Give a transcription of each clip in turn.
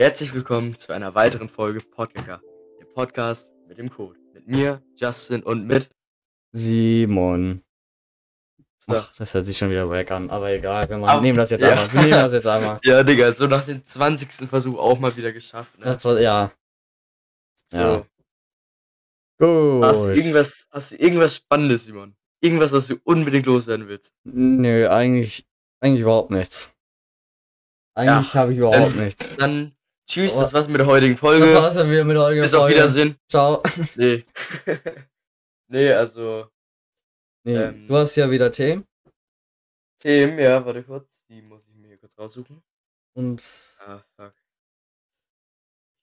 Herzlich willkommen zu einer weiteren Folge Podcaster, der Podcast mit dem Code. Mit mir, Justin und mit. Simon. So. Ach, das hört sich schon wieder wack an, aber egal, wir Aber- nehmen das jetzt ja. einmal. Wir nehmen das jetzt einmal. Ja, Digga, so nach dem 20. Versuch auch mal wieder geschafft. Ne? Das war, ja. so. ja. Gut. Hast, du irgendwas, hast du irgendwas Spannendes, Simon? Irgendwas, was du unbedingt loswerden willst? Nö, eigentlich, eigentlich überhaupt nichts. Eigentlich habe ich überhaupt dann- nichts. Dann tschüss, das war's mit der heutigen Folge. Das war's dann wieder mit eurer Bis auf Folge. Wiedersehen. Ciao. Nee. nee, also Nee, Ähm. du hast ja wieder Tee. Themen, ja, warte kurz. Die muss ich mir hier kurz raussuchen. Und Ah, fuck.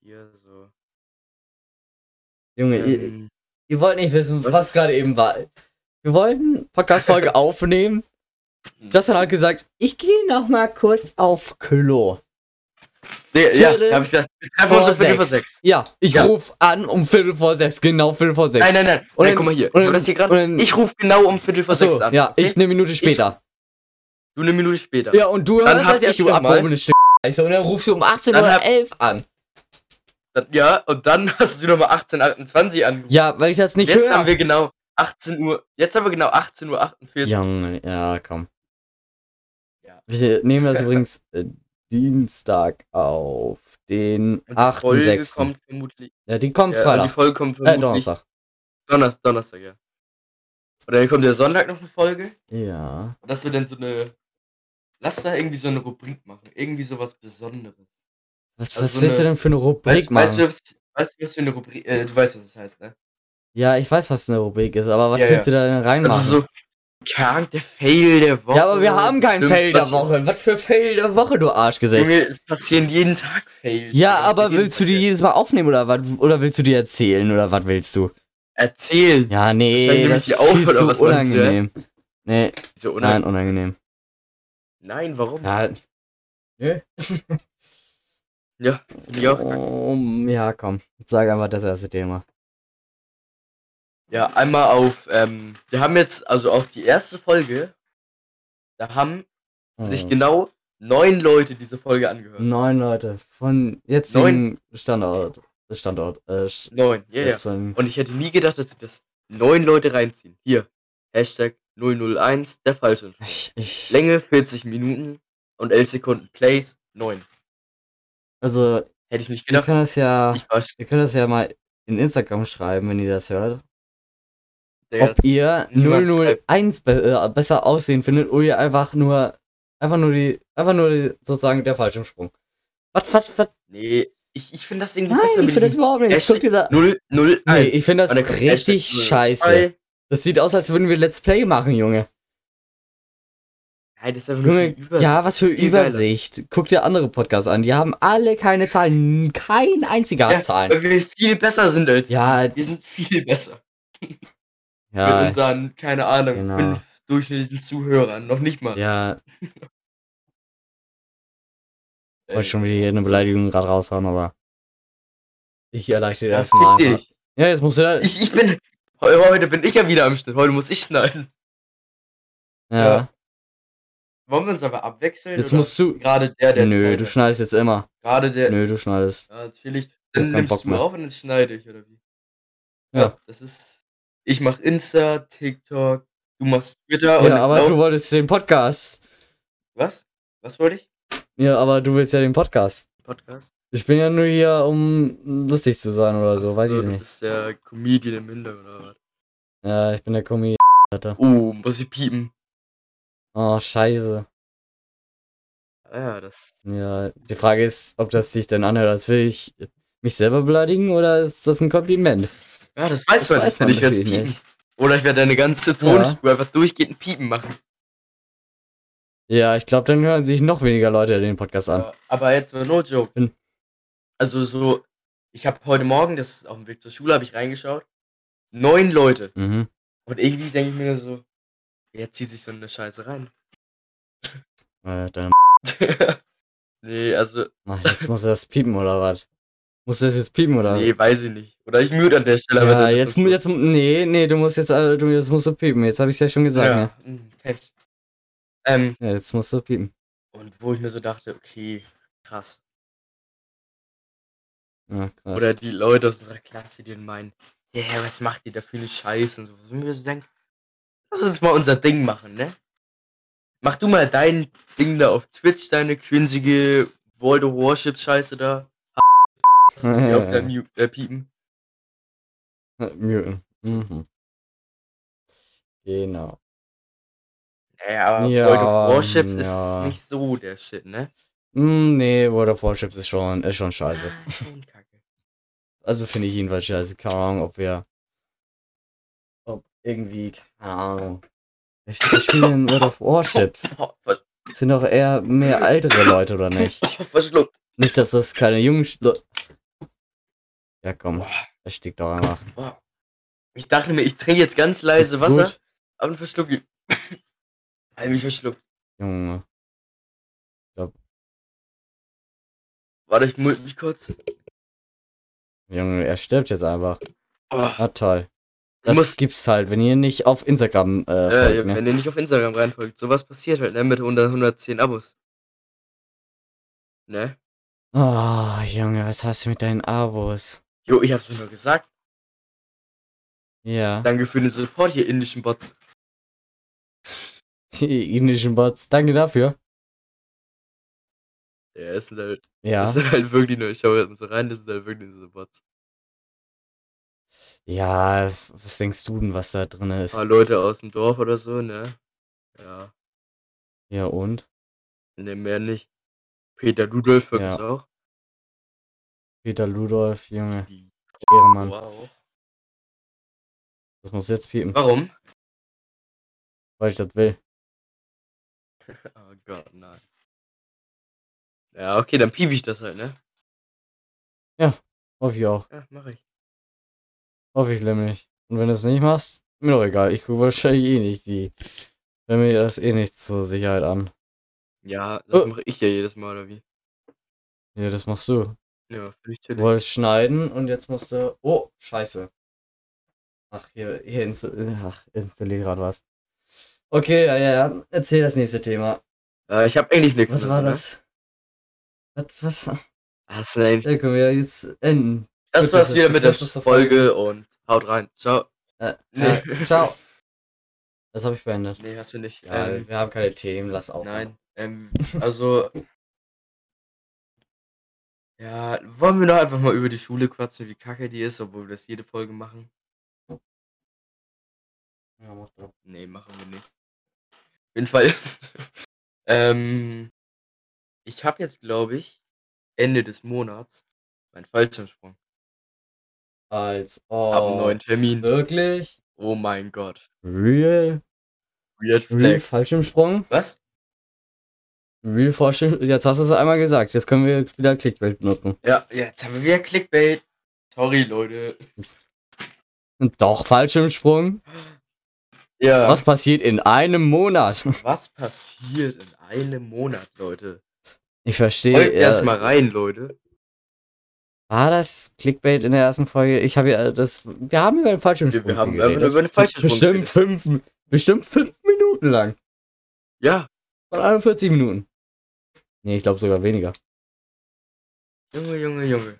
Hier so. Junge, ihr, Ähm, ihr wollt nicht wissen, was was, gerade eben war. Wir wollten Podcast-Folge aufnehmen. Justin hat gesagt, ich gehe noch mal kurz auf Klo. Nee, ja, hab ich gesagt. Wir treffen uns um Viertel vor sechs. Ja, ich Ja. ruf an um Viertel vor sechs. Genau, Viertel vor sechs. Nein, nein, nein. Und dann- guck mal hier. und Ich, dann- hier grad, und dann- ich rufe genau um Viertel vor Achso, sechs an. ja, okay? ich eine Minute später. Du eine Minute später. ja, und du Dann hörst das ja, ich du abgehobenes Stück. Scheiße. Und dann rufst du um 18 Dann oder hab- 11 an. Dann, ja, und dann hast du nochmal 18.28 angerufen. Ja, weil ich das nicht Jetzt höre. haben wir genau 18 Uhr. Jetzt haben wir genau 18 Uhr 48. Junge, ja, komm. Ja. Wir nehmen das übrigens äh, Dienstag auf den Und die Folge 8.6. kommt vermutlich. Ja, die kommt Ja, und die Freitag. Folge kommt Äh, vermutlich. Donnerstag. Donnerstag, Donnerstag, ja. Oder dann kommt der Sonntag noch eine Folge. Ja. Und dass wir dann so eine. Lass da irgendwie so eine Rubrik machen. Irgendwie sowas Besonderes. Was, Also was so willst du eine- denn für eine Rubrik Weißt, machen? weißt, du, was, weißt du, was für eine Rubrik. Äh, du weißt, was das heißt, ne? Ja, ich weiß, was eine Rubrik ist, aber was Ja, willst du da denn reinmachen? Also so. Krank, der Fail der Woche. ja, aber wir haben keinen Fail der. Woche. Was für Fail der Woche, du Arschgesicht? Junge, es passieren jeden Tag Fails. Ja, aber willst du die jedes Mal aufnehmen oder was? Oder willst du die erzählen oder was willst du? Erzählen. Ja, nee, das die ist viel zu meinst du, ja? unangenehm. Nee, So, oder? nein, unangenehm. Nein, warum? Ja, nö. Ja, finde ich auch. kacke. Oh, ja, komm. Sag einfach das erste Thema. Ja, einmal auf, ähm, wir haben jetzt, also auf die erste Folge, da haben sich Oh. genau neun Leute diese Folge angehört. Neun Leute von jetzigen Standort. Standort. Äh, Neun, ja, ja. jetzt von, Und ich hätte nie gedacht, dass sich das neun Leute reinziehen. Hier, Hashtag 001, der falsche. ich, ich, Länge 40 Minuten und 11 Sekunden. Plays 9. also, Hätte ich nicht ihr gedacht. könnt das ja, ihr könnt das ja mal in Instagram schreiben, wenn ihr das hört. Ob ihr niemand 001 be äh, besser aussehen findet oder ihr einfach nur, einfach nur die, einfach nur die, sozusagen der Fallschirmsprung. Was, was, was? Nee, ich, ich finde das irgendwie Nein, ich finde das überhaupt nicht. Hashtag Guck dir da, 0, 0, nee, ich finde das richtig Hashtag 002. scheiße. Das sieht aus, als würden wir Let's Play machen, Junge. Nein, das ist einfach nur Junge, Übersicht. ja, was für geiler. Übersicht. Guck dir andere Podcasts an. Die haben alle keine Zahlen. Kein einziger Ja, Zahlen. Weil wir viel besser sind als Ja, Wir sind viel besser. Mit ja, unseren, keine Ahnung, Genau. fünf durchschnittlichen Zuhörern. Noch nicht mal. ja. Äh, Wollte schon wieder hier eine Beleidigung gerade raushauen, aber. Ich erleichtere ja, das mal. Ja, jetzt musst du da. Ich, ich bin. heu- Heute bin ich ja wieder am Schnitt. Heute muss ich schneiden. Ja. ja. Wollen wir uns aber abwechseln? Jetzt musst du. Gerade der, der. Nö, Zeit du schneidest jetzt immer. Gerade der. Nö, du schneidest. Ja, natürlich. Dann nimmst Bock du mehr. auf und dann schneide ich, oder wie? Ja. Das ist. Ich mach Insta, TikTok, du machst Twitter und Ja, aber glaub- du wolltest den Podcast. Was? Was wollte ich? Ja, aber du willst ja den Podcast. Podcast? Ich bin ja nur hier, um lustig zu sein oder so, weiß ich Du nicht. bist der Comedian im Hintergrund, oder was? Ja, ich bin der Kommi. Alter. Oh, muss ich piepen? Oh, scheiße. Ah Ja, das. Ja, die Frage ist, ob das sich denn anhört, als will ich mich selber beleidigen oder ist das ein Kompliment? Ja, das weiß Das man. weiß man ich natürlich piepen. nicht. Oder ich werde deine ganze Tonspur einfach durchgehend Piepen machen. Ja, ich glaube, dann hören sich noch weniger Leute den Podcast an. Ja, aber jetzt mal no joke. Bin- Also so, ich habe heute Morgen, das ist auf dem Weg zur Schule, habe ich reingeschaut. Neun Leute. Mhm. Und irgendwie denke ich mir so, wer zieht sich so eine Scheiße rein? Äh, deine nee, also, Ach, jetzt muss das piepen oder was? Muss das jetzt piepen oder? nee, weiß ich nicht. Oder ich mute an der Stelle. ja, jetzt, jetzt, nee, nee, du musst jetzt, äh, du, jetzt musst du piepen. Jetzt habe ich ja schon gesagt, ne? ja, mm, Pech. Ähm, Ja, jetzt musst du piepen. und wo ich mir so dachte, okay, krass. Ja, krass. Oder die Leute aus unserer Klasse, die dann meinen, ja, was macht ihr da für eine Scheiße und so. Und wir so denken, lass uns mal unser Ding machen, ne? Mach du mal dein Ding da auf Twitch, deine cringige World of Warships Scheiße da. Die auf der Mute, äh, piepen. Muten. Mhm. Genau. Naja, aber Ja, World of Warships ja. ist nicht so der Shit, ne? Mm, nee, World of Warships ist schon, ist schon scheiße. Ah, schon. Also finde ich jedenfalls scheiße. Keine Ahnung, ob wir. Ob irgendwie, keine Ahnung. Wir spielen World of Warships. Oh, sind doch eher mehr ältere Leute, oder nicht? verschluckt. Nicht, dass das keine jungen. Sch- Ja, komm. Das stickt doch einfach. boah. Ich dachte mir, ich trinke jetzt ganz leise Ist Wasser, gut. aber dann verschluck ich. Hab mich verschluckt. Junge. Warte, ich mult mich kurz. Junge, er stirbt jetzt einfach. Oh, Ah, toll. Das musst, gibt's halt, wenn ihr nicht auf Instagram äh, äh, folgt, ne? wenn ihr nicht auf Instagram reinfolgt, sowas passiert halt, ne? Mit 100, 110 Abos. Ne? Oh, Junge, was hast du mit deinen Abos? Jo, ich hab's nur gesagt. Ja. Danke für den Support hier, indischen Bots. Die indischen Bots. Danke dafür. Ja, es sind halt, Ja. es sind halt wirklich nur, ich schau jetzt mal so rein, das sind halt wirklich diese Bots. Ja, was denkst du denn, was da drin Ein ist? paar Leute aus dem Dorf oder so, ne? Ja, Ja, und? ne, mehr nicht. Peter Ludolf folgt Ja. auch. Peter Ludolf, Junge. Die Ehrenmann. Wow. Das muss jetzt piepen, Warum? weil ich das will. Oh Gott, nein. Ja, okay, dann piep ich das halt, ne? Hoffe ich auch. Ja, mach ich. Hoffe ich nämlich. Und wenn du es nicht machst, mir doch egal. Ich gucke wahrscheinlich eh nicht die. Wenn mir das eh nicht zur Sicherheit an. Ja, das Oh. mache ich ja jedes Mal, oder wie? Ja, das machst du. Ja, finde ich Du chillig. wolltest schneiden und jetzt musst du. Oh, scheiße. Ach, hier, hier insta Ach, installiert gerade was. Okay, ja, ja, ja. Erzähl das nächste Thema. Äh, ich habe eigentlich nichts Was war ne? das? Was, was? Das, ist eigentlich, Da können wir jetzt enden. das gut, war's das wieder mit der so Folge und haut rein. Ciao. Äh, Nee. äh, ciao. Das habe ich beendet. Nee, hast du nicht. Ja, ähm, wir haben keine Themen, lass auf. nein. Ähm, also. Ja, wollen wir doch einfach mal über die Schule quatschen, wie kacke die ist, obwohl wir das jede Folge machen? Ja, mach doch. Nee, machen wir nicht. Auf jeden Fall. ähm, ich habe jetzt, glaube ich, Ende des Monats meinen Fallschirmsprung. Als Hab einen oh, neuen Termin. wirklich? Oh mein Gott. Real? Weird Real Flex. Fallschirmsprung? Was? Real Fallschirm. Jetzt hast du es einmal gesagt. Jetzt können wir wieder Clickbait benutzen. Ja, jetzt haben wir wieder Clickbait. Sorry, Leute. Und Doch, Fallschirmsprung. Ja. Was passiert in einem Monat? Was passiert in einem Monat, Leute? Ich verstehe. Folgt Ja, erstmal rein, Leute. war das Clickbait in der ersten Folge? Ich habe ja das. Wir haben über den Fallschirmsprung Wir, wir haben geredet. über eine Fallschirmsprung bestimmt geredet. fünf, bestimmt fünf Minuten lang. Ja. Von 41 Minuten. Nee, ich glaube sogar weniger. Junge, Junge, Junge.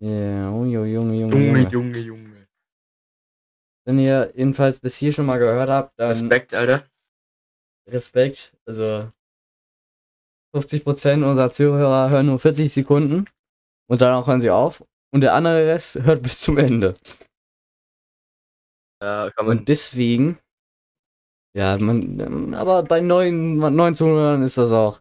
Ja, oh, Junge, Junge, Junge, Junge, Junge. Junge. Wenn ihr jedenfalls bis hier schon mal gehört habt, dann Respekt, Alter. Respekt. Also 50% unserer Zuhörer hören nur 40 Sekunden und danach hören sie auf. Und der andere Rest hört bis zum Ende. Ja. Und deswegen, ja, man, aber bei neuen, neuen Zuhörern ist das auch.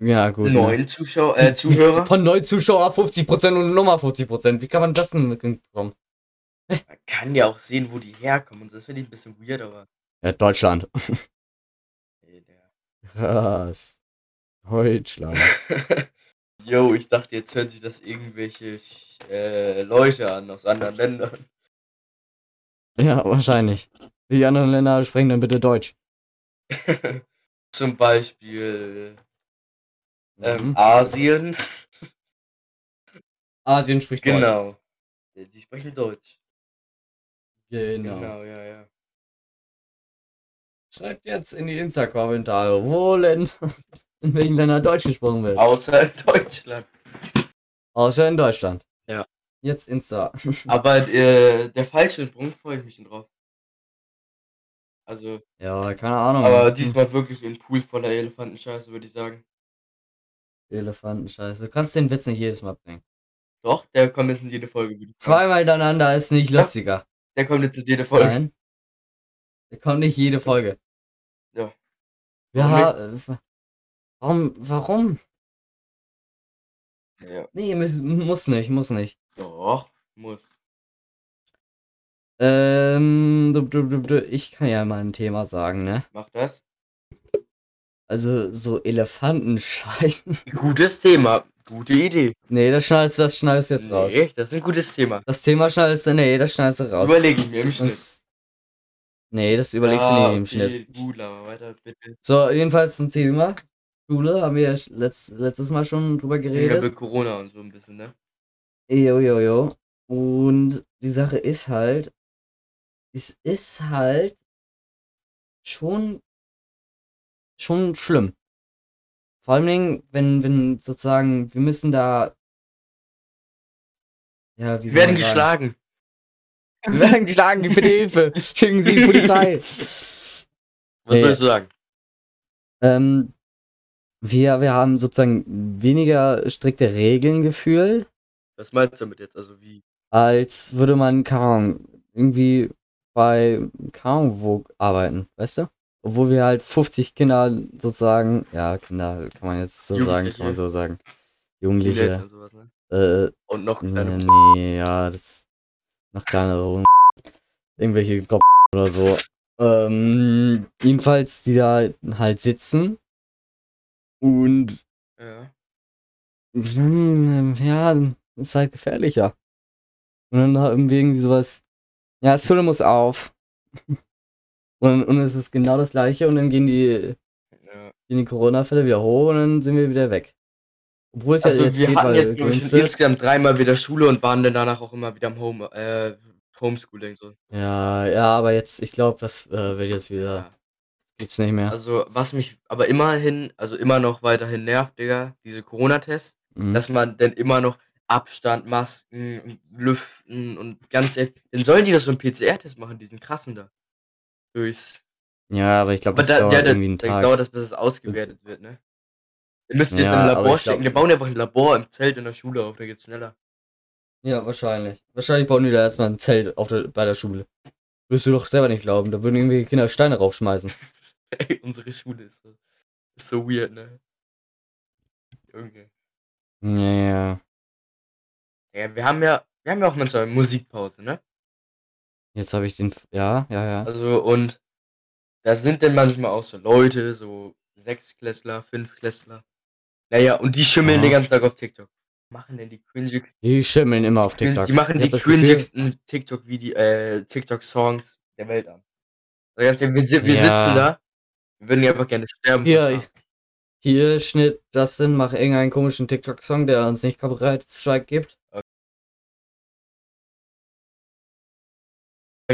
Ja, gut. ne? neuen Zuschauer, äh, Zuhörer. Von neuen Zuschauer 50% und nochmal 50%. Wie kann man das denn hinbekommen? Man kann ja auch sehen, wo die herkommen. Das finde ich ein bisschen weird, aber. Ja, Deutschland. Nee. Krass. Deutschland. Yo, ich dachte, jetzt hören sich das irgendwelche äh, Leute an aus anderen Ländern. Ja, wahrscheinlich. Die anderen Länder sprechen dann bitte Deutsch. Zum Beispiel ähm, Mhm. Asien. Asien spricht Deutsch. Genau. Die sprechen Deutsch. Genau. Genau, ja, ja. Schreibt jetzt in die Insta-Kommentare, wo denn in welchen Ländern Deutsch gesprochen wird. Außer in Deutschland. Außer in Deutschland. Ja. Jetzt Insta. Aber äh, der Fallschirmsprung freue ich mich drauf. Also, ja, keine Ahnung. aber diesmal wirklich ein Pool voller Elefantenscheiße, würde ich sagen. Elefantenscheiße. Du kannst den Witz nicht jedes Mal bringen. Doch, der kommt jetzt in jede Folge. sagen. Zweimal hintereinander ist nicht lustiger. Der kommt jetzt in jede Folge. Nein. Der kommt nicht jede Folge. Ja. Ja, äh, warum, warum? Ja. Nee, muss, muss nicht, muss nicht. Doch, muss. Ähm, du- du- du- du- ich kann ja mal ein Thema sagen, ne? Mach das. Also, so Elefantenscheißen. Gutes Thema. Gute Idee. Nee, das schneidest, das schneidest du jetzt raus. Nee, das ist ein gutes Thema. Das Thema schneidest du, nee, das schneidest du raus. Überlege ich mir im Schnitt. Das, nee, das überlegst Ja, du nie im Schnitt. Gut, aber weiter, bitte. So, jedenfalls ein Thema. Schule, haben wir ja letzt, letztes Mal schon drüber Ja, geredet. mit Corona und so ein bisschen, ne? Jo, jo, jo. Und die Sache ist halt, es ist halt schon, schon schlimm. Vor allen Dingen, wenn, wenn sozusagen, wir müssen da, ja, wie Wir werden geschlagen. Wir werden geschlagen, bitte Hilfe. Schicken Sie die Polizei. Was Nee. willst du sagen? Ähm, wir, wir haben sozusagen weniger strikte Regeln gefühlt, Was meinst du damit jetzt? Also wie? als würde man, keine Ahnung, irgendwie bei, Ahnung, wo arbeiten, weißt du? Obwohl wir halt 50 Kinder sozusagen, ja, Kinder kann man jetzt so sagen, kann man so sagen. Jugendliche, und sowas, ne? äh, Und noch nee, kleine. nee, ja, das noch kleinere, irgendwelche Gob oder so. Ähm, jedenfalls, die da halt sitzen und Ja. Ja, ist halt gefährlicher. Und dann haben wir irgendwie sowas. Ja, Zule muss auf. Und, und es ist genau das gleiche und dann gehen die, ja. gehen die Corona-Fälle wieder hoch und dann sind wir wieder weg. Obwohl es Also ja jetzt wir geht, hatten weil jetzt, glaube ich, insgesamt dreimal wieder Schule und waren dann danach auch immer wieder im Home, äh, Homeschooling so. Ja, ja, aber jetzt, ich glaube, das äh, wird jetzt wieder, Ja. gibt's nicht mehr. Also, was mich aber immerhin, also immer noch weiterhin nervt, Digga, diese Corona-Tests, Mhm. dass man dann immer noch Abstand, Masken Lüften und ganz ehrlich, dann sollen die das so einen PCR-Test machen, diesen krassen da. Durchs. Ja, aber ich glaube, das da, dauert ja, da, irgendwie einen Tag. dauert das, bis es ausgewertet wird, ne? Ihr müsst jetzt Ja, im Labor stecken. Wir bauen einfach ein Labor im Zelt in der Schule auf, da geht's schneller. Ja, wahrscheinlich. Wahrscheinlich bauen die da erstmal ein Zelt auf der, bei der Schule. Würdest du doch selber nicht glauben. Da würden irgendwelche Kinder Steine raufschmeißen. Ey, unsere Schule ist so, ist so weird, ne? Junge. Ja, ja. Ja, wir haben ja, wir haben ja auch manchmal Musikpause, ne? Jetzt habe ich den. Ja, ja, ja. Also, und da sind dann manchmal auch so Leute, so Sechsklässler, Fünfklässler. Naja, und die schimmeln Aha. den ganzen Tag auf TikTok. Machen denn die cringigsten, Die schimmeln immer auf TikTok. die machen Ich die cringigsten TikTok wie die, äh, TikTok-Songs der Welt an. Also ganz ehrlich, wir, wir Ja. sitzen da, wir würden ja einfach gerne sterben. Hier. Hier, Schnitt, Justin, mach irgendeinen komischen TikTok-Song, der uns nicht Copyright-Strike gibt.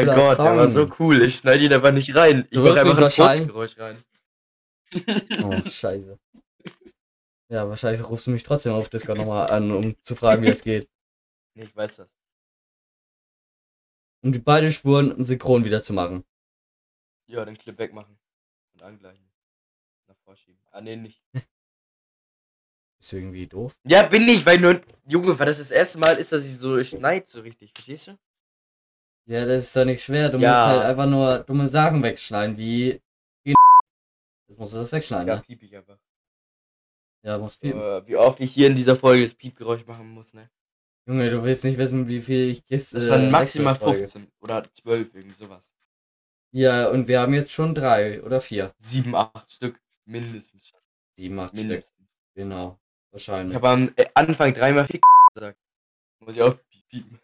Mein cooler Gott, der war Song. so cool. Ich schneide ihn aber nicht rein. Ich mich einfach ein Furzgeräusch rein. Oh, scheiße. Ja, wahrscheinlich rufst du mich trotzdem auf Discord nochmal an, um zu fragen, wie das geht. Nee, ich weiß das. Um die beiden Spuren synchron wieder zu machen. Ja, den Clip wegmachen. Und angleichen. Nach vorschieben. Ah, nee, nicht. Ist irgendwie doof. Ja, bin ich, weil nur. Junge, weil das das erste Mal ist, dass ich so schneid so richtig. Verstehst du? Ja, das ist doch nicht schwer. Du Ja. musst halt einfach nur dumme Sachen wegschneiden, wie. Jetzt musst du das wegschneiden, Ja, ne? piep ich einfach. Ja, muss piepen. Äh, wie oft ich hier in dieser Folge das Piepgeräusch machen muss, ne? Junge, du willst nicht wissen, wie viel ich Kiste. Das waren äh, maximal wechsle pro Folge. 15 oder 12, irgendwie sowas. Ja, und wir haben jetzt schon drei oder vier. 7, 8 Stück. Mindestens. Sieben, acht Stück. Mindestens. Genau. Ich Wahrscheinlich. habe am äh, Anfang dreimal gesagt. Muss ich auch piepen.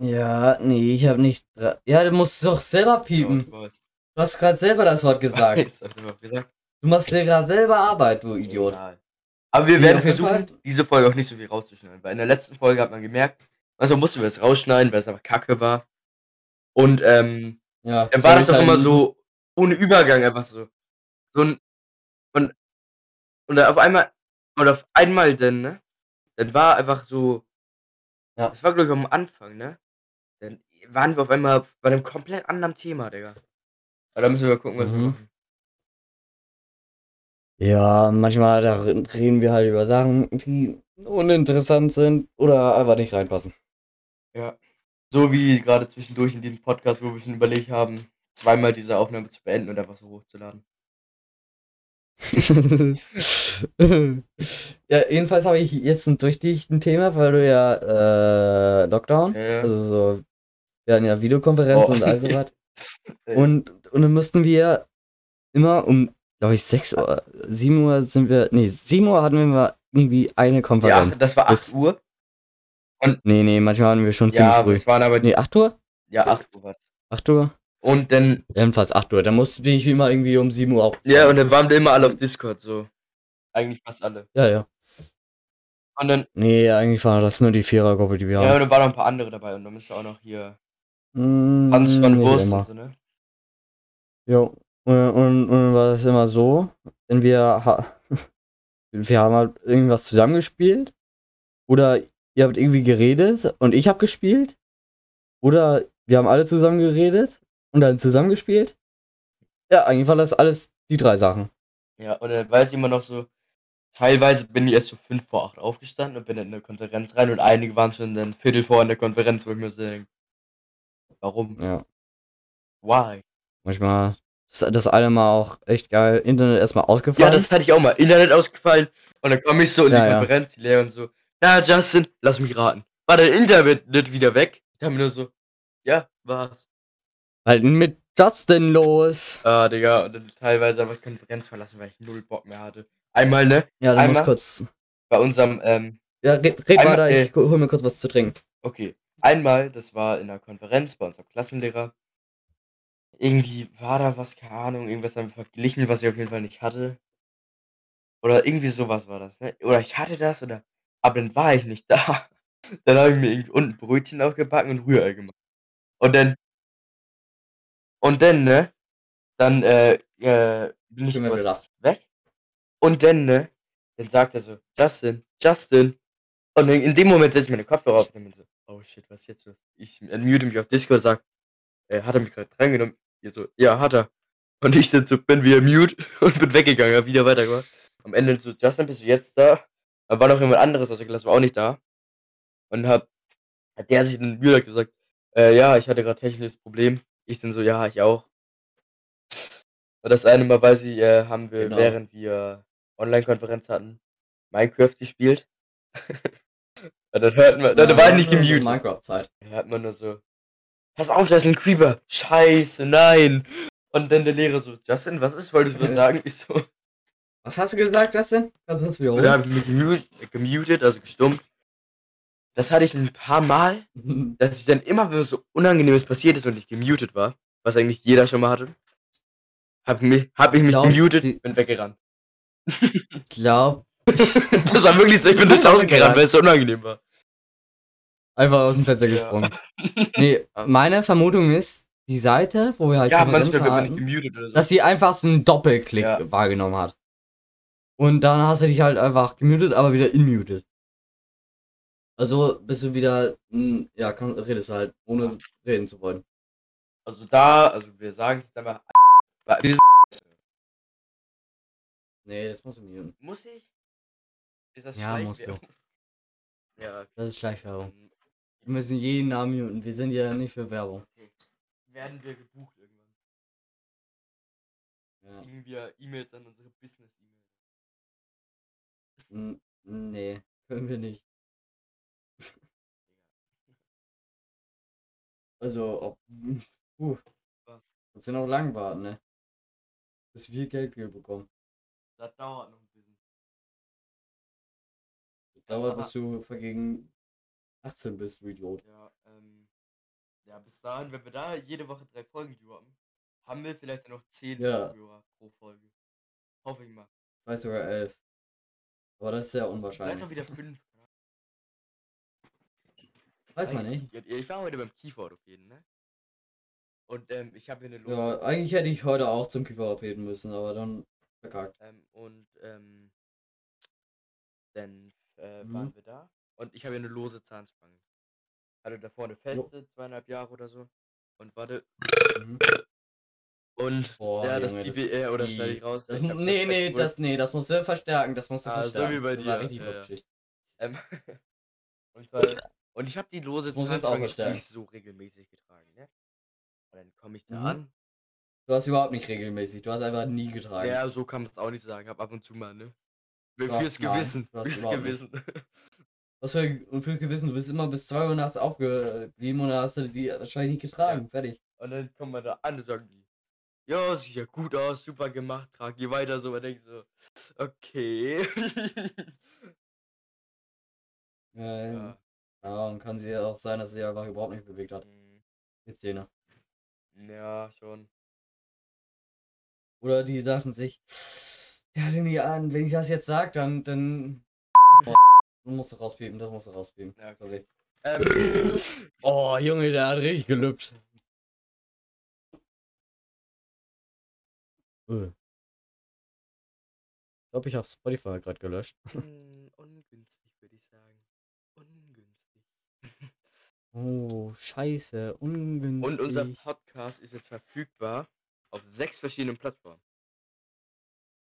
Ja, nee, ich habe nicht. Ja, du musst doch selber piepen. Du hast gerade selber das Wort gesagt. Du machst dir gerade selber Arbeit, du Idiot. Aber wir werden versuchen, diese Folge auch nicht so viel rauszuschneiden. Weil in der letzten Folge hat man gemerkt, also mussten wir das rausschneiden, weil es einfach kacke war. Und ähm, Ja. dann war das auch immer so ohne Übergang einfach so. So ein. Und, und auf einmal, oder auf einmal dann, ne? dann war einfach so Ja. das war, glaube ich, am Anfang, ne? Waren wir auf einmal bei 'nem komplett anderen Thema, Digga. Aber da müssen wir gucken, was wir Mhm. machen. Ja, manchmal da re reden wir halt über Sachen, die uninteressant sind oder einfach nicht reinpassen. Ja. So wie grade zwischendurch in dem Podcast, wo wir schon überlegt haben, zweimal diese Aufnahme zu beenden und einfach so hochzuladen. Ja, jedenfalls habe ich jetzt 'n durch dich 'n Thema, weil du ja, äh, Lockdown Ja, ja. also so wir hatten ja Videokonferenzen Oh, und all so was. Ey. Und und dann mussten wir immer um, glaube ich, 6 Uhr 7 Uhr sind wir ne, 7 Uhr hatten wir immer irgendwie eine Ja, Konferenz. das war Bis 8 Uhr. Und Ne, ne, manchmal hatten wir schon ziemlich ja, früh. das waren aber Ne, 8 Uhr? ja, 8 Uhr war's. 8 Uhr? Und dann Jedenfalls 8 Uhr. Dann musste ich immer irgendwie um 7 Uhr ja, aufgestanden. und dann waren wir immer alle auf Discord so. Eigentlich fast alle. Ja, ja. Und dann Ne, eigentlich war das nur die Vierergruppe, die wir ja, und haben. dann waren noch 'n paar andere dabei und dann ist ja auch noch hier Hm, Hans von nicht Wurst immer. und so, ne? Jo. Und und und war das immer so, wenn wir ha wir haben halt irgendwas zusammengespielt oder ihr habt irgendwie geredet und ich habe gespielt oder wir haben alle zusammen geredet und dann zusammen gespielt. Ja, eigentlich war das alles die 3 Sachen. Ja, und dann weiß ich immer noch so teilweise bin ich erst so 5 vor 8 aufgestanden und bin dann in 'ne Konferenz rein und einige waren schon dann Viertel vor in der Konferenz, wo ich mir so denke: „Warum? Ja. Why?“ Manchmal ist das eine Mal auch echt geil. Internet erst mal Ja, ausgefallen. das hatte ich auch mal. Internet ausgefallen und dann komme ich so in die Ja, ja. Konferenz, die Lehrerin so: „Ja, Justin, lass mich raten. War dein Internet nicht wieder weg?“ Ich dachte mir nur so: „Ja, war's.“ Was denn mit Justin los? Ah, Digga, und dann teilweise einfach Konferenz verlassen, weil ich null Bock mehr hatte. Einmal, ne, Ja, musst einmal kurz bei unserem, ähm Ja, red red einmal, weiter, äh ich hole mir kurz was zu trinken. Okay. Einmal, das war in 'ner Konferenz bei unserem Klassenlehrer. Irgendwie war da was, keine Ahnung, irgendwas haben wir verglichen, was ich auf jeden Fall nicht hatte. Oder irgendwie so was war das, ne? Oder ich hatte das oder aber dann war ich nicht da. Dann habe ich mir irgendwie unten Brötchen aufgebacken und Rührei gemacht. Und dann und dann, ne, dann, äh, äh, bin ich wieder kurz weg. Und dann, ne, dann sagt er so: „Justin, Justin.“ Und in in dem Moment setze ich meine Kopfhörer auf und denke mir so: „Oh shit, was ist jetzt los?“ Ich mute mich auf Discord, sage: „Äh, hat er mich grad drangenommen?“ Ihr so: „Ja, hat er.“ Und ich so bin wieder mute und bin weggegangen, habe wieder weitergemacht. Am Ende so: „Justin, bist du jetzt da?“ Da war noch jemand anderes aus der Klasse, war auch nicht da. Und habe hat der sich dann wieder gesagt: „Äh, ja, ich hatte grad technisches Problem.“ Ich dann so: „Ja, ich auch.“ Und das eine Mal, weiß ich, äh, haben wir, Genau. während wir Onlinekonferenz hatten, Minecraft gespielt. Und dann hört man da da war ich nicht gemutet. Minecraft-Zeit. Da hört man nur so: „Pass auf, da ist 'n Creeper. Scheiße, nein.“ Und dann der Lehrer so: „Justin, was ist? Wolltest du was sagen?“ Ich so Was hast du gesagt, Justin? Kannst du das und wiederholen? habe ich mich gemut gemutet, also gestummt. Das hatte ich 'n paar Mal, dass ich dann immer, wenn was so Unangenehmes passiert ist und ich gemutet war, was eigentlich jeder schon mal hatte, habe mi habe ich Ich mich glaube, gemutet, die bin weggerannt. Ich glaube Das war wirklich so, ich bin durchs Haus gerannt, weil es so unangenehm war. Einfach aus dem Fenster Ja. gesprungen. Ne, meine Vermutung ist, die Seite, wo wir halt Ja, Konferenzen manchmal wird man nicht hatten, gemutet oder so. dass sie einfach so 'n Doppelklick Ja. wahrgenommen hat. Und dann hast du dich halt einfach gemutet, aber wieder unmuted. Also, bist du wieder, hm, ja, kann redest du halt, ohne reden zu wollen. Also da also wir sagen jetzt einfach wa wir Ne, das musst du muten. Muss ich? Ist das Ja, musst du. Ja, okay. Das ist Schleichwerbung. Dann Wir müssen jeden Namen muten. Wir sind ja nicht für Werbung. werden wir gebucht irgendwann. Ja. Kriegen wir E-Mails an unsere Business-E-Mail. N ne, können wir nicht. Also, ob puh, Was? kannst du noch lang warten, ne? Bis wir Geld hier bekommen. Das dauert noch. Dauert, bis du gegen 18 bist, du Idiot. Ja, ähm, ja, bis dahin, wenn wir da jede Woche 3 Folgen droppen, haben wir vielleicht dann noch 10 Ja. Zuhörer pro Folge. Hoffe ich mal. Vielleicht sogar 11. Aber das ist sehr Vielleicht unwahrscheinlich. auch wieder 5. Weiß man nicht. Ich, war heute beim Kieferorthopäden, ne? Und ähm, ich habe hier eine Ja, eigentlich hätte ich heute auch zum Kieferorthopäden müssen, aber dann verkackt. Ähm, und ähm, dann äh, Mhm. waren wir da. Und ich habe ja eine lose Zahnspange. Hatte davor eine feste, zweieinhalb Jahre oder so. Und warte. Mhm. Und Boah, ja, das Junge, das BBR oder die- schneide ich raus. Das, ich nee, nee, das, nee, das musst du verstärken, das musst du Ah, so wie verstärken. bei Das dir, richtig ja, ja. Ähm, und, ich war, und ich habe die lose Das Zahnspange verstärken. nicht so regelmäßig getragen, ne? Und dann komme ich da Mhm. an. Du hast überhaupt nicht regelmäßig, du hast einfach nie getragen. Ja, so kann man es auch nicht sagen. Hab ab und zu mal, ne? Ja, Fürs nein, Gewissen. Fürs nicht. Gewissen. Was für und fürs Gewissen, du bist immer bis 2 Uhr nachts aufgeblieben und dann hast du die wahrscheinlich nicht getragen. Fertig. Und dann kommen wir da an und sagen die, ja, sieht ja gut aus, super gemacht, trag die weiter so. Und denk ich so, okay. Ja, ja. ja, und kann sie ja auch sein, dass sie einfach überhaupt nicht bewegt hat. mm, Die Zähne. ja, schon. Oder die dachten sich, der hat ihn nie an, wenn ich das jetzt sag, dann, dann. Oh, du musst du rauspiepen, das musst du rauspiepen. Ja. Sorry. Ähm, Oh, Junge, der hat richtig gelübt. Äh. Ich glaube, ich habe Spotify gerade gelöscht. mm, ungünstig, würde ich sagen. Ungünstig. Oh, scheiße, ungünstig. Und unser Podcast ist jetzt verfügbar auf sechs verschiedenen Plattformen.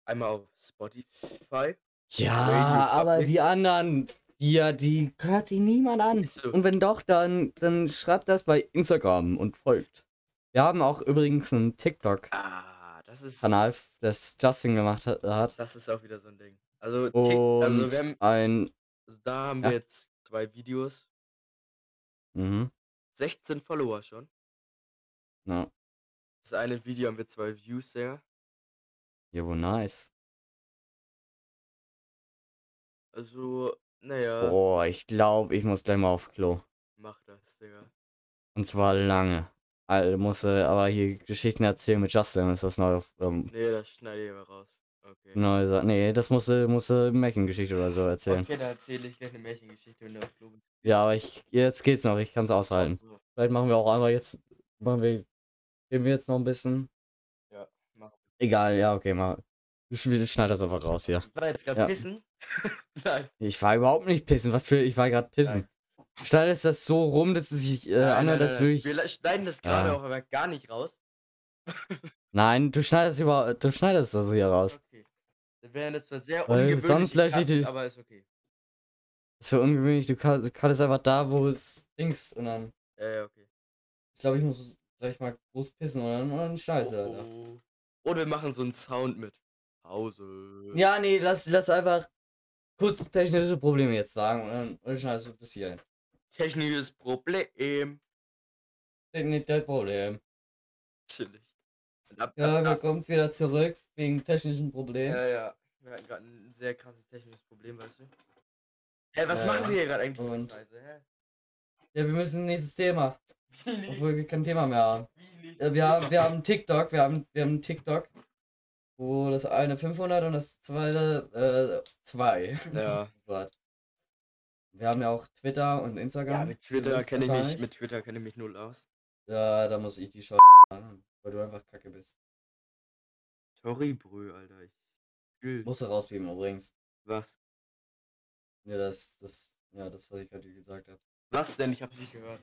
Einmal auf Spotify. Ja, Radio aber Public. die anderen, ja, die hört sich niemand an. So. Und wenn doch, dann, dann schreibt das bei Instagram und folgt. Wir haben auch übrigens einen TikTok-Kanal, Ah, das Justin gemacht hat. Das ist auch wieder so ein Ding. Also, Tik- Und also, wir haben, ein. also da haben Ja. wir jetzt zwei Videos. Mhm, 16 Follower schon. ja. Das eine Video haben wir zwei Views sehr. Jo, nice. Also, naja, Boah, ich glaube, ich muss gleich mal auf Klo. mach das, Digga. Und zwar lange. Also muss äh, aber hier Geschichten erzählen mit Justin, ist das neue, ähm, Nee, das schneide ich mal raus. Okay. neue Sa Nee, das musste, musste Märchengeschichte oder so erzählen. Okay, dann erzähle ich gleich eine Märchengeschichte, wenn du auf Klo bist. Ja, aber ich, jetzt geht's noch, ich kann's aushalten. So, Vielleicht machen wir auch einfach jetzt, machen wir, gehen wir jetzt noch ein bisschen. Ja. Egal, ja, okay, mal. Schneid das einfach raus hier. Ich war jetzt gerade Ja. pissen. Nein. Ich war überhaupt nicht pissen, was für, ich war gerade pissen. Schneidest das so rum, dass es sich äh, Nein, anhört, nein, als nein, würde nein. ich. Wir schneiden das gerade Ja. auch aber gar nicht raus. Nein, du schneidest über, du schneidest das hier raus. Okay. Dann wären das zwar sehr Weil ungewöhnlich, sonst lösche ich die- aber ist okay. Das ist für ungewöhnlich, du kann- du kannst einfach da, wo es Dings und dann. Ja, ja, okay. Ich glaube, ich muss gleich mal groß pissen und dann, und dann scheiße, Alter. Oder wir machen so einen Sound mit. Pause. Ja, nee, lass, lass einfach kurz technische Probleme jetzt sagen und dann, und schneidest du bis hierhin. Technisches Problem. Das Problem. Chillig. Ab, Ja, wir kommen wieder zurück wegen technischen Problemen. Ja, ja. Wir hatten gerade ein sehr krasses technisches Problem, weißt du? Hä, was Ja, machen wir hier gerade eigentlich? Und- hä? Ja, wir müssen nächstes Thema? Obwohl wir kein Thema mehr haben. Ja, wir haben, wir haben TikTok, wir haben, wir haben TikTok, wo das eine 500 und das zweite äh, 2. Ja. Wir haben ja auch Twitter und Instagram. Ja, mit Twitter kenne ich mich, mit Twitter kenne ich mich null aus. Ja, da muss ich die Schau machen, weil du einfach kacke bist. Sorry, Brü, Alter. Ich fühl. Musst du rauspiepen übrigens. Was? Ja, das, das, ja, das, was ich gerade gesagt habe. Was denn? Ich hab's nicht gehört.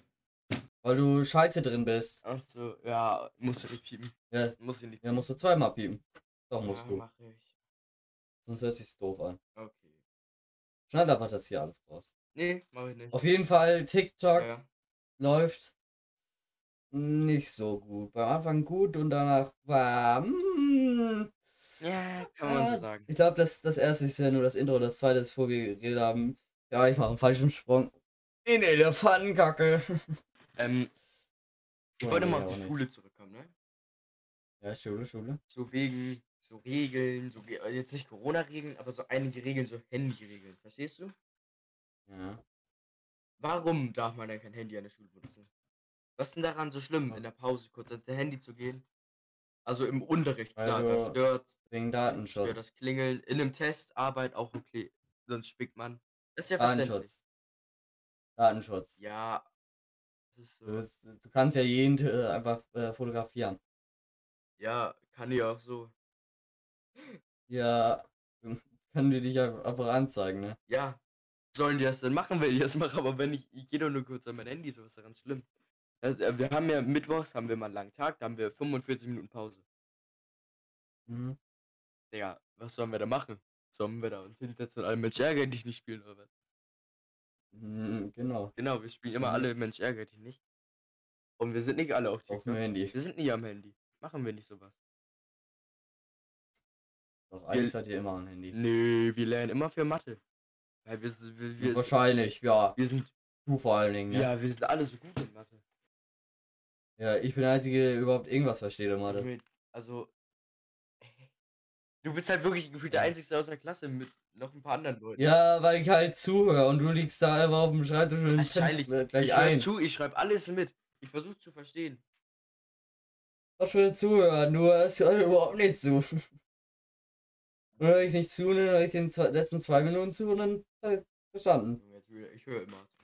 Weil du scheiße drin bist. Achso, ja, musst du nicht piepen. Ja, Muss ich nicht ja musst du zweimal piepen. Doch ja, musst du. mach ich. Sonst hört sich's doof an. Okay. Schneid einfach das hier alles raus. Nee, mach ich nicht. Auf jeden Fall, TikTok ja, ja. läuft nicht so gut. Beim Anfang gut und danach war. Mm, ja, kann man so sagen. ich glaube, das, das erste ist ja nur das Intro, das zweite ist, wo wir geredet haben. Ja, ich mache einen falschen Sprung. In Elefantenkacke. Ähm, ich Oh, wollte nee, mal auf die nicht. Schule zurückkommen, ne? Ja, Schule, Schule. So wegen, so Regeln, so, jetzt nicht Corona-Regeln, aber so einige Regeln, so Handy-Regeln. Verstehst du? Ja. Warum darf man denn kein Handy an der Schule benutzen? Was ist denn daran so schlimm, in der Pause kurz ans Handy zu gehen? Also im Unterricht, klar, du- da stört's, Wegen stört Datenschutz. das Klingeln. In einem Test, Arbeit auch okay. Sonst spickt man. Das ist ja. Datenschutz. Datenschutz. Ja. Das ist so. Du, bist- du kannst ja jeden äh, einfach äh, fotografieren. Ja, kann ich auch so. Ja, können die dich einfach anzeigen, ne? Ja. sollen die das denn machen, wenn ich das mache? Aber wenn ich, ich gehe doch nur kurz an mein Handy, so was daran schlimm. Also, äh, wir haben ja mittwochs haben wir mal einen langen Tag, da haben wir 45 Minuten Pause. Mhm. Digga, was sollen wir da machen? Sollen wir da uns hinsetzen und alle Mensch ärgere dich nicht spielen oder was? Mhm, Genau. Genau, wir spielen immer Mhm. alle Mensch ärgere dich nicht. Und wir sind nicht alle auf Auf dem. Handy. Wir sind nie am Handy. Machen wir nicht sowas. Doch, eigentlich seid ihr immer am Handy. Nö, wir lernen immer für Mathe. Weil wir, wir, wir, Wahrscheinlich, ja. wir sind, Du vor allen Dingen, ja. ja. wir sind alle so gut in Mathe. Ja, ich bin der Einzige, der überhaupt irgendwas versteht in Mathe. Also, du bist halt wirklich gefühlt der Ja. Einzige aus der Klasse mit noch ein paar anderen Leuten. Ja, weil ich halt zuhöre und du liegst da immer auf dem Schreibtisch und Wahrscheinlich. gleich ich ein. zu, ich schreibe alles mit. Ich versuche zu verstehen. Was für Zuhörer, du hörst ja überhaupt nicht zu. Höre ich nicht zu, dann höre ich den zwei, letzten zwei Minuten zu und dann äh, verstanden. Ich höre immer zu.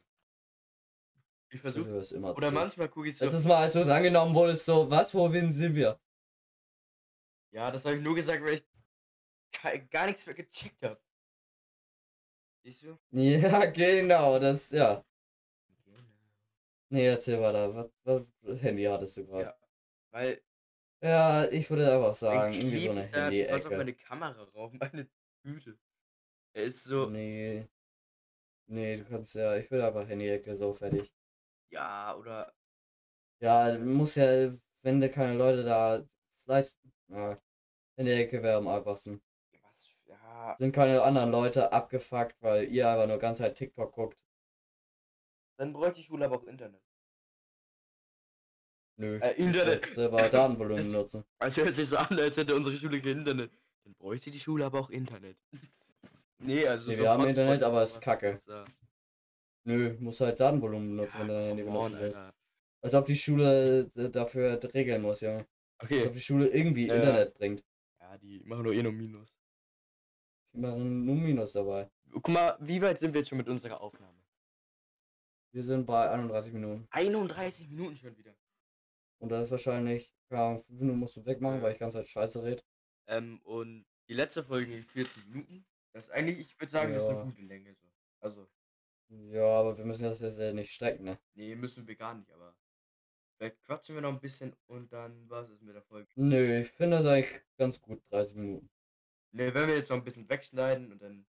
Ich versuche. hörst immer Oder zu. manchmal gucke ich so. Letztes Mal, als du es angenommen wurdest, so, was, wohin sind wir? Ja, das habe ich nur gesagt, weil ich gar nichts mehr gecheckt habe. Ja, genau, das, ja. Genau. Nee, erzähl weiter. Was, was Handy hattest du gerade? Ja. Weil Ja. ich würde einfach sagen, irgendwie so eine da was auf meine Kamera rauf, meine Güte. Er ist so, Nee. Nee, du kannst ja, ich würde einfach Handy-Ecke so fertig. ja, oder Ja, muss ja, wenn da keine Leute da, vielleicht, ja, Handy-Ecke wäre am einfachsten. Ja, Sind keine anderen Leute abgefuckt, weil ihr einfach nur ganze Zeit TikTok guckt. dann bräuchte die Schule aber auch Internet. Nö. Äh, Internet. selber Datenvolumen Das- nutzen. Also hört sich so an, als hätte unsere Schule kein Internet. Dann bräuchte die Schule aber auch Internet. nee, also Nee, so wir haben Internet, aber oder ist kacke. ist? Nö, muss halt Datenvolumen benutzen, Ja, wenn du dein Handy benutzen willst. Als ob die Schule äh, dafür regeln muss, Junge. Als ob Okay. die Schule irgendwie Ja, ja. Internet bringt. Ja, die machen nur eh nur Minus. Die machen nur Minus dabei. Guck mal, wie weit sind wir jetzt schon mit unserer Aufnahme? Wir sind bei 31 Minuten. 31 Minuten schon wieder. Und das ist wahrscheinlich, ja, fünf Minuten musst du wegmachen, weil ich ganz halt scheiße rede. Ähm, und die letzte Folge ging 40 Minuten. Das ist eigentlich, ich würde sagen, das ist Ja. eine gute Länge. So. Also, Ja, aber wir müssen das jetzt ja nicht strecken, ne? nee, müssen wir gar nicht, aber vielleicht quatschen wir noch ein bisschen und dann was ist mit der Folge. Nö, ich finde das eigentlich ganz gut, 30 Minuten. Ne, wenn wir jetzt noch ein bisschen wegschneiden und dann.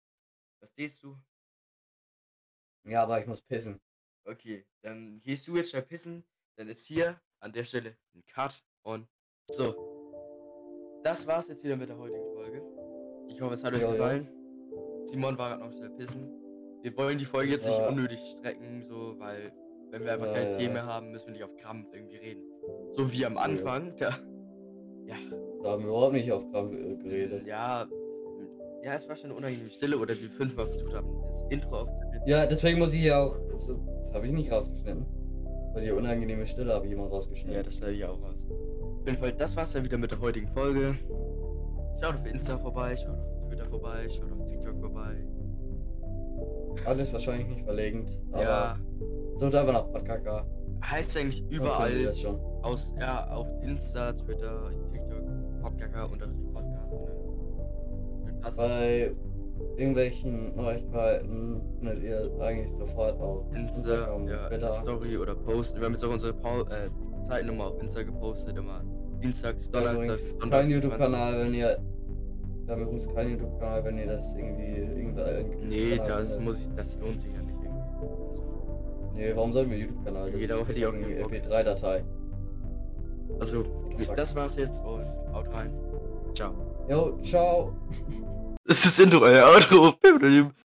Was stehst du? Ja, aber ich muss pissen. Okay, dann gehst du jetzt schnell pissen. Dann ist hier an der Stelle ein Cut und so. Das war's jetzt wieder mit der heutigen Folge. Ich hoffe, es hat euch Ja, ja. gefallen. Simon war gerade noch schnell pissen. Wir wollen die Folge jetzt nicht Ja. unnötig strecken, so, weil wenn wir einfach Ja, keine ja. Themen mehr haben, müssen wir nicht auf Krampf irgendwie reden. So wie am Anfang, da. Ja, Da haben wir überhaupt nicht auf Kram äh, geredet. ja. Ja, es war schon eine unangenehme Stille oder wir fünfmal versucht haben, das Intro aufzunehmen. Ja, deswegen muss ich ja auch. Das, das habe ich nicht rausgeschnitten. Weil die unangenehme Stille habe ich immer Ja, rausgeschnitten. das schneide ich auch raus. Auf jeden Fall, das war's dann wieder mit der heutigen Folge. Schaut auf Insta vorbei, schaut auf Twitter vorbei, schaut auf TikTok vorbei. Alles wahrscheinlich nicht verlegend. Aber ja, sucht einfach nach Podkaka. heißt eigentlich überall Das schon. aus, ja, auf Insta, Twitter, TikTok, Und passt Bei irgendwelchen Neuigkeiten findet ihr eigentlich sofort auf Insta, Instagram, ja, Twitter. Story oder posten. Wir haben jetzt auch unsere Pau äh, Zeitnummer auf Insta gepostet, immer Dienstags, Donnerstags, Sonntags, keinen YouTube-Kanal, wenn ihr. Wir haben übrigens keinen YouTube-Kanal, wenn ihr das irgendwie. irgendwie Nee, das findet. muss ich, das lohnt sich ja nicht irgendwie. Also, Nee, warum sollten wir YouTube-Kanal? Das Jeder ist Bock. MP3-Datei. Also, das war's jetzt und haut rein. Ciao. Jo, ciao. Das ist das Intro, euer Outro.